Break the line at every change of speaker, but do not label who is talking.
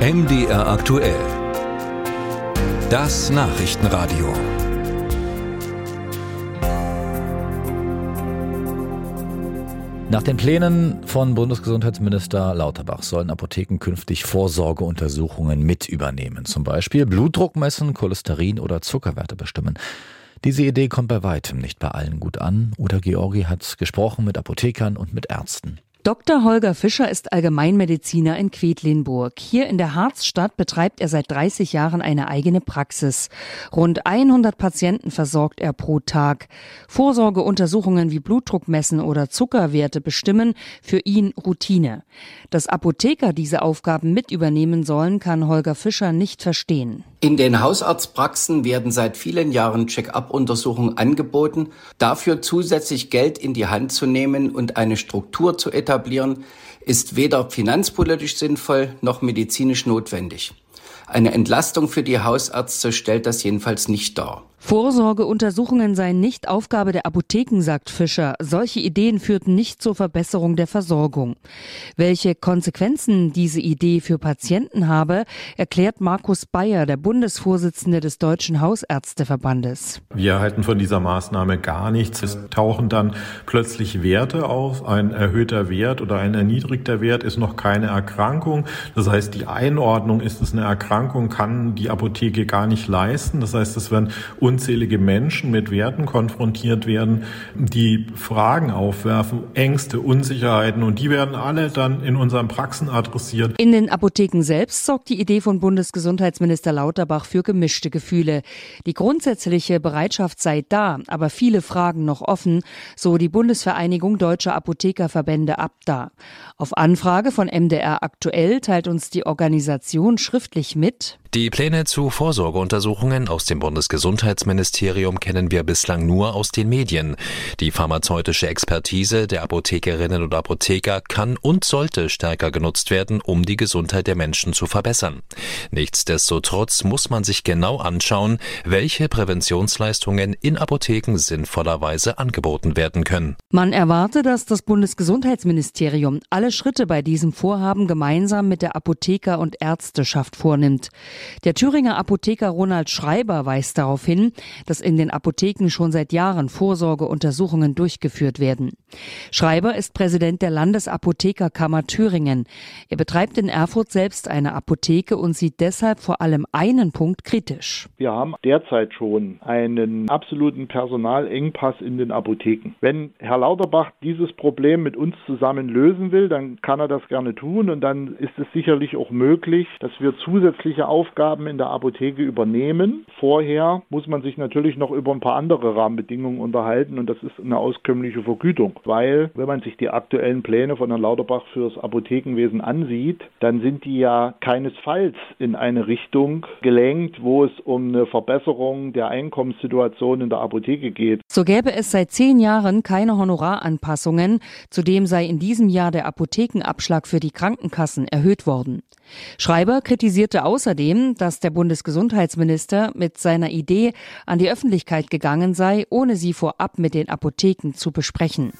MDR aktuell. Das Nachrichtenradio.
Nach den Plänen von Bundesgesundheitsminister Lauterbach sollen Apotheken künftig Vorsorgeuntersuchungen mit übernehmen. Zum Beispiel Blutdruck messen, Cholesterin oder Zuckerwerte bestimmen. Diese Idee kommt bei weitem nicht bei allen gut an. Uda Georgi hat gesprochen mit Apothekern und mit Ärzten.
Dr. Holger Fischer ist Allgemeinmediziner in Quedlinburg. Hier in der Harzstadt betreibt er seit 30 Jahren eine eigene Praxis. Rund 100 Patienten versorgt er pro Tag. Vorsorgeuntersuchungen wie Blutdruck messen oder Zuckerwerte bestimmen für ihn Routine. Dass Apotheker diese Aufgaben mit übernehmen sollen, kann Holger Fischer nicht verstehen.
In den Hausarztpraxen werden seit vielen Jahren Check-up-Untersuchungen angeboten. Dafür zusätzlich Geld in die Hand zu nehmen und eine Struktur zu etablieren, ist weder finanzpolitisch sinnvoll noch medizinisch notwendig. Eine Entlastung für die Hausärzte stellt das jedenfalls nicht dar.
Vorsorgeuntersuchungen seien nicht Aufgabe der Apotheken, sagt Fischer. Solche Ideen führten nicht zur Verbesserung der Versorgung. Welche Konsequenzen diese Idee für Patienten habe, erklärt Markus Bayer, der Bundesvorsitzende des Deutschen Hausärzteverbandes.
Wir halten von dieser Maßnahme gar nichts. Es tauchen dann plötzlich Werte auf. Ein erhöhter Wert oder ein erniedrigter Wert ist noch keine Erkrankung. Das heißt, die Einordnung, ist es eine Erkrankung, kann die Apotheke gar nicht leisten. Das heißt, es werden unzählige Menschen mit Werten konfrontiert werden, die Fragen aufwerfen, Ängste, Unsicherheiten und die werden alle dann in unseren Praxen adressiert.
In den Apotheken selbst sorgt die Idee von Bundesgesundheitsminister Lauterbach für gemischte Gefühle. Die grundsätzliche Bereitschaft sei da, aber viele Fragen noch offen, so die Bundesvereinigung Deutscher Apothekerverbände ABDA. Auf Anfrage von MDR aktuell teilt uns die Organisation schriftlich mit,
die Pläne zu Vorsorgeuntersuchungen aus dem Bundesgesundheitsministerium kennen wir bislang nur aus den Medien. Die pharmazeutische Expertise der Apothekerinnen und Apotheker kann und sollte stärker genutzt werden, um die Gesundheit der Menschen zu verbessern. Nichtsdestotrotz muss man sich genau anschauen, welche Präventionsleistungen in Apotheken sinnvollerweise angeboten werden können.
Man erwarte, dass das Bundesgesundheitsministerium alle Schritte bei diesem Vorhaben gemeinsam mit der Apotheker- und Ärzteschaft vornimmt. Der Thüringer Apotheker Ronald Schreiber weist darauf hin, dass in den Apotheken schon seit Jahren Vorsorgeuntersuchungen durchgeführt werden. Schreiber ist Präsident der Landesapothekerkammer Thüringen. Er betreibt in Erfurt selbst eine Apotheke und sieht deshalb vor allem einen Punkt kritisch.
Wir haben derzeit schon einen absoluten Personalengpass in den Apotheken. Wenn Herr Lauterbach dieses Problem mit uns zusammen lösen will, dann kann er das gerne tun und dann ist es sicherlich auch möglich, dass wir zusätzliche Aufgaben Aufgaben in der Apotheke übernehmen. Vorher muss man sich natürlich noch über ein paar andere Rahmenbedingungen unterhalten und das ist eine auskömmliche Vergütung, weil wenn man sich die aktuellen Pläne von Herrn Lauterbach fürs Apothekenwesen ansieht, dann sind die ja keinesfalls in eine Richtung gelenkt, wo es um eine Verbesserung der Einkommenssituation in der Apotheke geht.
So gäbe es seit zehn Jahren keine Honoraranpassungen. Zudem sei in diesem Jahr der Apothekenabschlag für die Krankenkassen erhöht worden. Schreiber kritisierte außerdem, dass der Bundesgesundheitsminister mit seiner Idee an die Öffentlichkeit gegangen sei, ohne sie vorab mit den Apotheken zu besprechen.